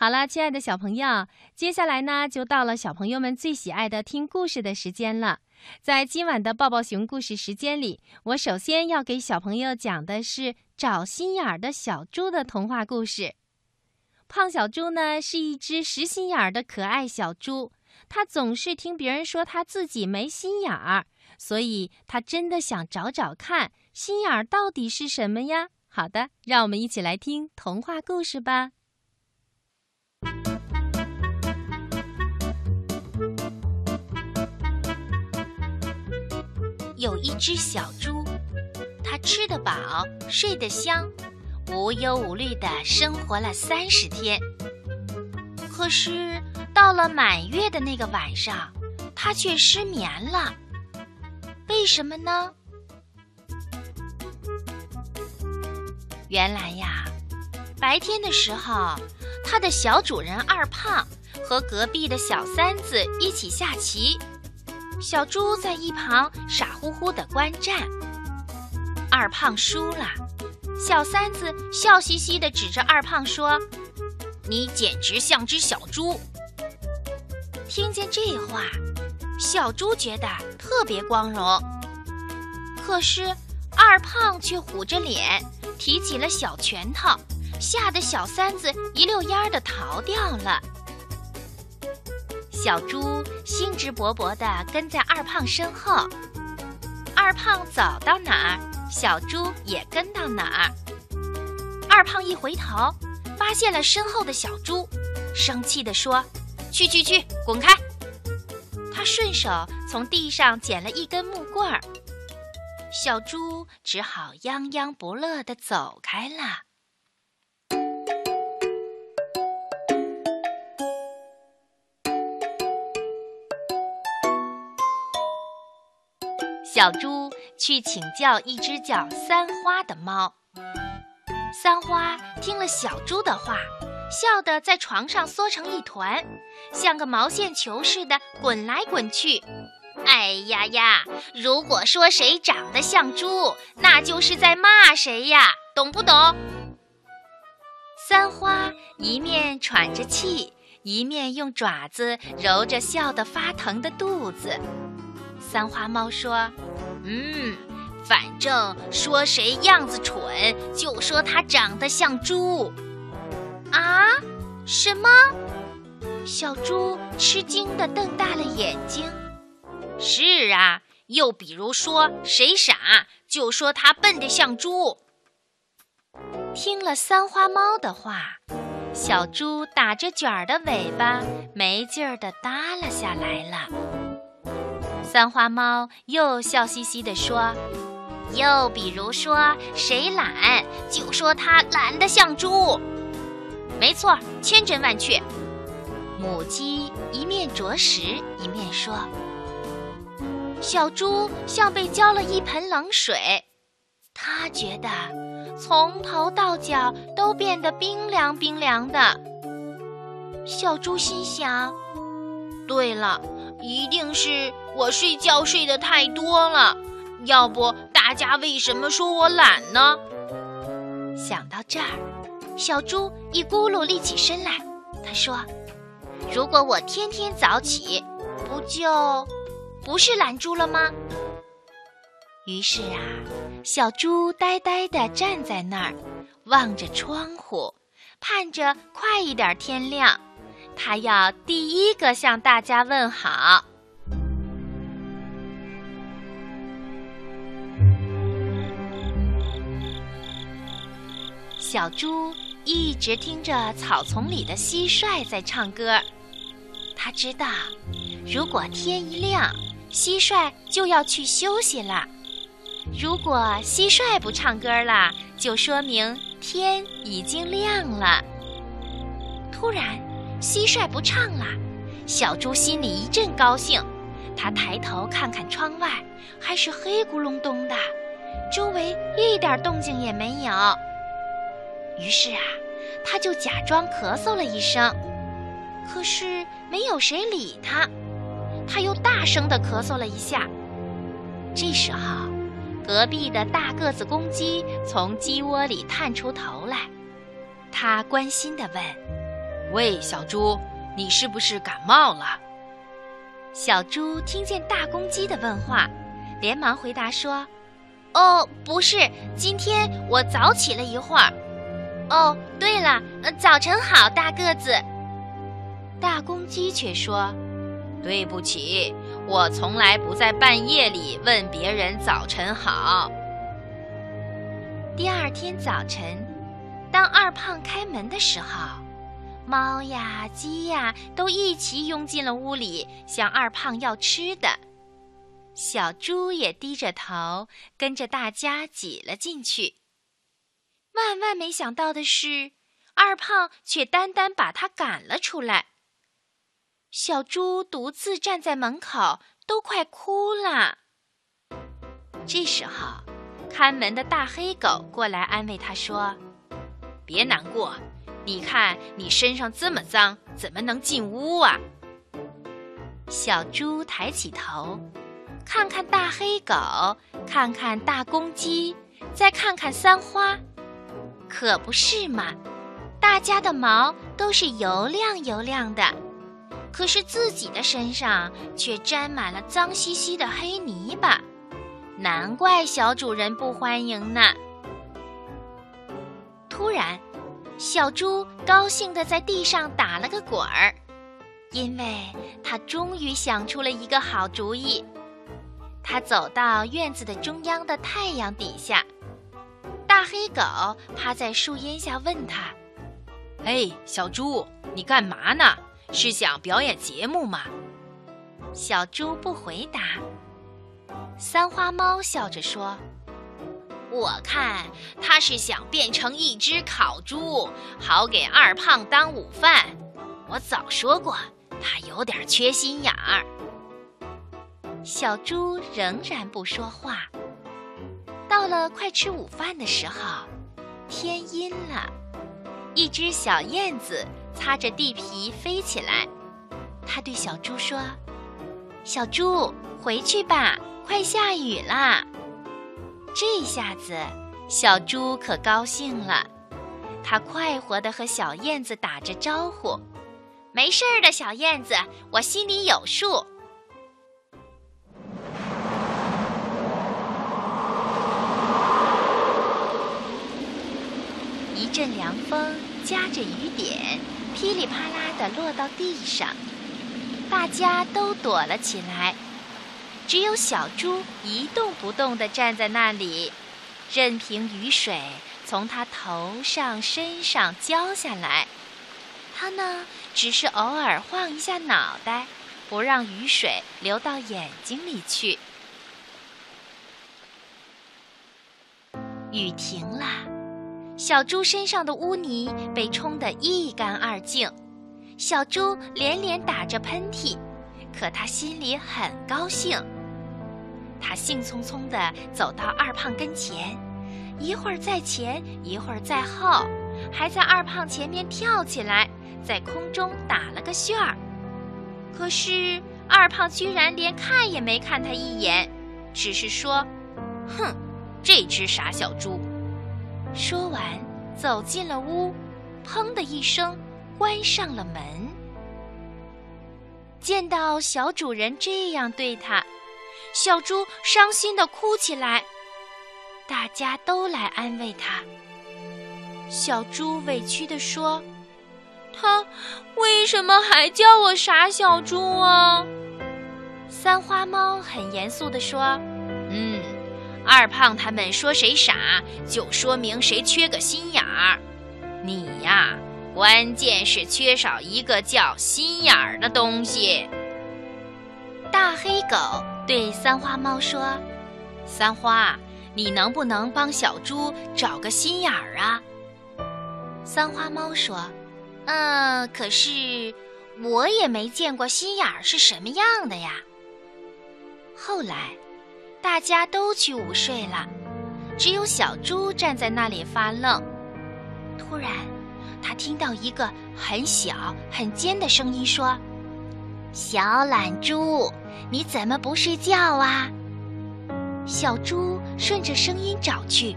好了，亲爱的小朋友，接下来呢，就到了小朋友们最喜爱的听故事的时间了。在今晚的抱抱熊故事时间里，我首先要给小朋友讲的是找心眼儿的小猪的童话故事。胖小猪呢，是一只实心眼儿的可爱小猪，它总是听别人说它自己没心眼儿，所以它真的想找找看心眼儿到底是什么呀？好的，让我们一起来听童话故事吧。有一只小猪，它吃得饱，睡得香，无忧无虑地生活了三十天。可是到了满月的那个晚上，它却失眠了。为什么呢？原来呀，白天的时候，它的小主人二胖和隔壁的小三子一起下棋。小猪在一旁傻乎乎的观战，二胖输了，小三子笑嘻嘻的指着二胖说：“你简直像只小猪。”听见这话，小猪觉得特别光荣。可是二胖却虎着脸，提起了小拳头，吓得小三子一溜烟儿的逃掉了。小猪兴致勃勃地跟在二胖身后，二胖走到哪儿，小猪也跟到哪儿。二胖一回头，发现了身后的小猪，生气地说：“去去去，滚开！”他顺手从地上捡了一根木棍儿，小猪只好泱泱不乐地走开了。小猪去请教一只叫三花的猫。三花听了小猪的话，笑得在床上缩成一团，像个毛线球似的滚来滚去。哎呀呀！如果说谁长得像猪，那就是在骂谁呀，懂不懂？三花一面喘着气，一面用爪子揉着笑得发疼的肚子。三花猫说：“嗯，反正说谁样子蠢，就说他长得像猪。”啊？什么？小猪吃惊地瞪大了眼睛。是啊，又比如说谁傻，就说他笨得像猪。听了三花猫的话，小猪打着卷儿的尾巴，没劲儿地耷拉下来了。三花猫又笑嘻嘻地说：“又比如说，谁懒，就说他懒得像猪。没错，千真万确。”母鸡一面啄食一面说：“小猪像被浇了一盆冷水，它觉得从头到脚都变得冰凉冰凉的。”小猪心想：“对了。”一定是我睡觉睡得太多了，要不大家为什么说我懒呢？想到这儿，小猪一咕噜立起身来，他说：“如果我天天早起，不就不是懒猪了吗？”于是啊，小猪呆呆地站在那儿，望着窗户，盼着快一点天亮。他要第一个向大家问好。小猪一直听着草丛里的蟋蟀在唱歌，他知道，如果天一亮，蟋蟀就要去休息了；如果蟋蟀不唱歌了，就说明天已经亮了。突然。蟋蟀不唱了，小猪心里一阵高兴。他抬头看看窗外，还是黑咕隆咚的，周围一点动静也没有。于是啊，他就假装咳嗽了一声，可是没有谁理他。他又大声地咳嗽了一下。这时候，隔壁的大个子公鸡从鸡窝里探出头来，他关心地问。喂，小猪，你是不是感冒了？小猪听见大公鸡的问话，连忙回答说：“哦，不是，今天我早起了一会儿。哦，对了，早晨好，大个子。”大公鸡却说：“对不起，我从来不在半夜里问别人早晨好。”第二天早晨，当二胖开门的时候，猫呀、鸡呀都一起拥进了屋里，向二胖要吃的。小猪也低着头，跟着大家挤了进去。万万没想到的是，二胖却单单把他赶了出来。小猪独自站在门口，都快哭了。这时候。看门的大黑狗过来安慰他说：“别难过，你看你身上这么脏，怎么能进屋啊？”小猪抬起头，看看大黑狗，看看大公鸡，再看看三花，可不是嘛？大家的毛都是油亮油亮的，可是自己的身上却沾满了脏兮兮的黑泥巴。难怪小主人不欢迎呢。突然，小猪高兴地在地上打了个滚儿，因为它终于想出了一个好主意。它走到院子的中央的太阳底下，大黑狗趴在树荫下问他：“嘿，小猪，你干嘛呢？是想表演节目吗？”小猪不回答。三花猫笑着说：“我看他是想变成一只烤猪，好给二胖当午饭。我早说过，他有点缺心眼儿。”小猪仍然不说话。到了快吃午饭的时候，天阴了，一只小燕子擦着地皮飞起来。它对小猪说：“小猪，回去吧。”快下雨啦！这下子小猪可高兴了，它快活的和小燕子打着招呼：“没事儿的，小燕子，我心里有数。”一阵凉风夹着雨点，噼里啪啦地落到地上，大家都躲了起来。只有小猪一动不动地站在那里，任凭雨水从它头上、身上浇下来。它呢，只是偶尔晃一下脑袋，不让雨水流到眼睛里去。雨停了，小猪身上的污泥被冲得一干二净，小猪连连打着喷嚏，可他心里很高兴。他兴冲冲地走到二胖跟前，一会儿在前，一会儿在后，还在二胖前面跳起来，在空中打了个旋儿。可是二胖居然连看也没看他一眼，只是说：“哼，这只傻小猪。”说完，走进了屋，砰的一声关上了门。见到小主人这样对他。小猪伤心的哭起来，大家都来安慰他。小猪委屈的说：“他为什么还叫我傻小猪啊？”三花猫很严肃的说：“，二胖他们说谁傻，就说明谁缺个心眼儿。你呀，关键是缺少一个叫心眼儿的东西。”大黑狗。对三花猫说：“三花，你能不能帮小猪找个心眼儿啊？”三花猫说：“嗯，可是我也没见过心眼儿是什么样的呀。”后来，大家都去午睡了，只有小猪站在那里发愣。突然，他听到一个很小、很尖的声音说：“小懒猪。”你怎么不睡觉啊？小猪顺着声音找去，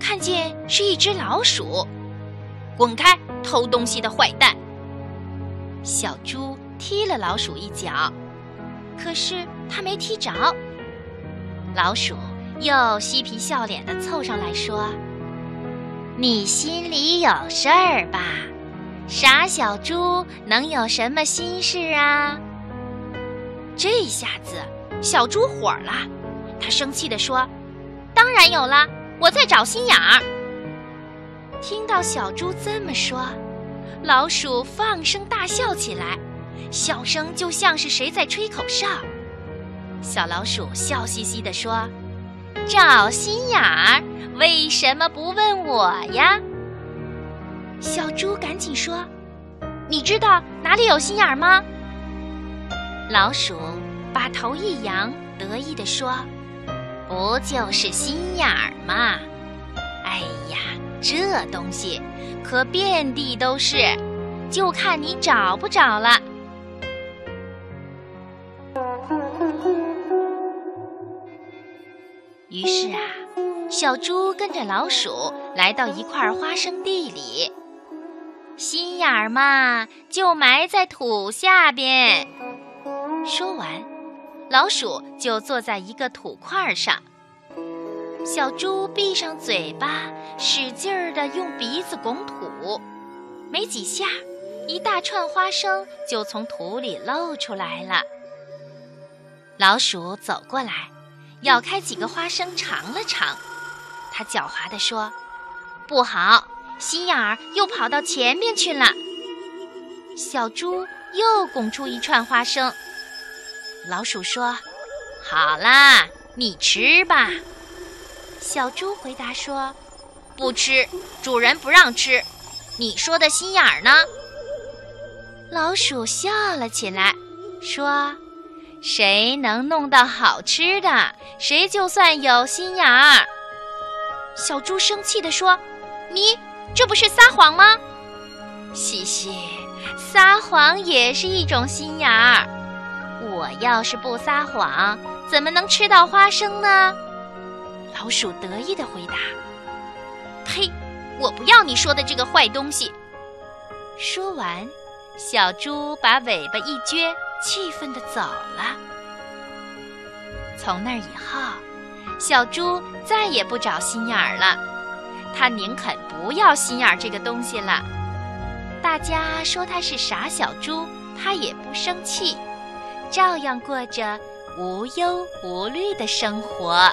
看见是一只老鼠。滚开，偷东西的坏蛋！小猪踢了老鼠一脚，可是它没踢着。老鼠又嬉皮笑脸地凑上来说：“你心里有事儿吧？傻小猪能有什么心事啊？”这下子，小猪火了，他生气地说：“当然有了，我在找心眼儿。”听到小猪这么说，老鼠放声大笑起来，笑声就像是谁在吹口哨。小老鼠笑嘻嘻地说：“找心眼儿，为什么不问我呀？”小猪赶紧说：“你知道哪里有心眼儿吗？”老鼠把头一扬，得意地说：“不就是心眼儿吗？哎呀，这东西可遍地都是，就看你找不找了。”于是啊，小猪跟着老鼠来到一块花生地里，心眼儿嘛，就埋在土下边。说完，老鼠就坐在一个土块上。小猪闭上嘴巴，使劲儿地用鼻子拱土，没几下，一大串花生就从土里露出来了。老鼠走过来，咬开几个花生尝了尝，它狡猾地说：“不好，心眼儿又跑到前面去了。”小猪又拱出一串花生。老鼠说：“好啦，你吃吧。”小猪回答说：“不吃，主人不让吃。你说的心眼儿呢？”老鼠笑了起来，说：“谁能弄到好吃的，谁就算有心眼儿。”小猪生气地说：“你这不是撒谎吗？”嘻嘻，撒谎也是一种心眼儿。我要是不撒谎，怎么能吃到花生呢？老鼠得意地回答：“呸！我不要你说的这个坏东西。”说完，小猪把尾巴一撅，气愤地走了。从那以后，小猪再也不找心眼儿了，它宁肯不要心眼儿这个东西了。大家说它是傻小猪，它也不生气。照样过着无忧无虑的生活。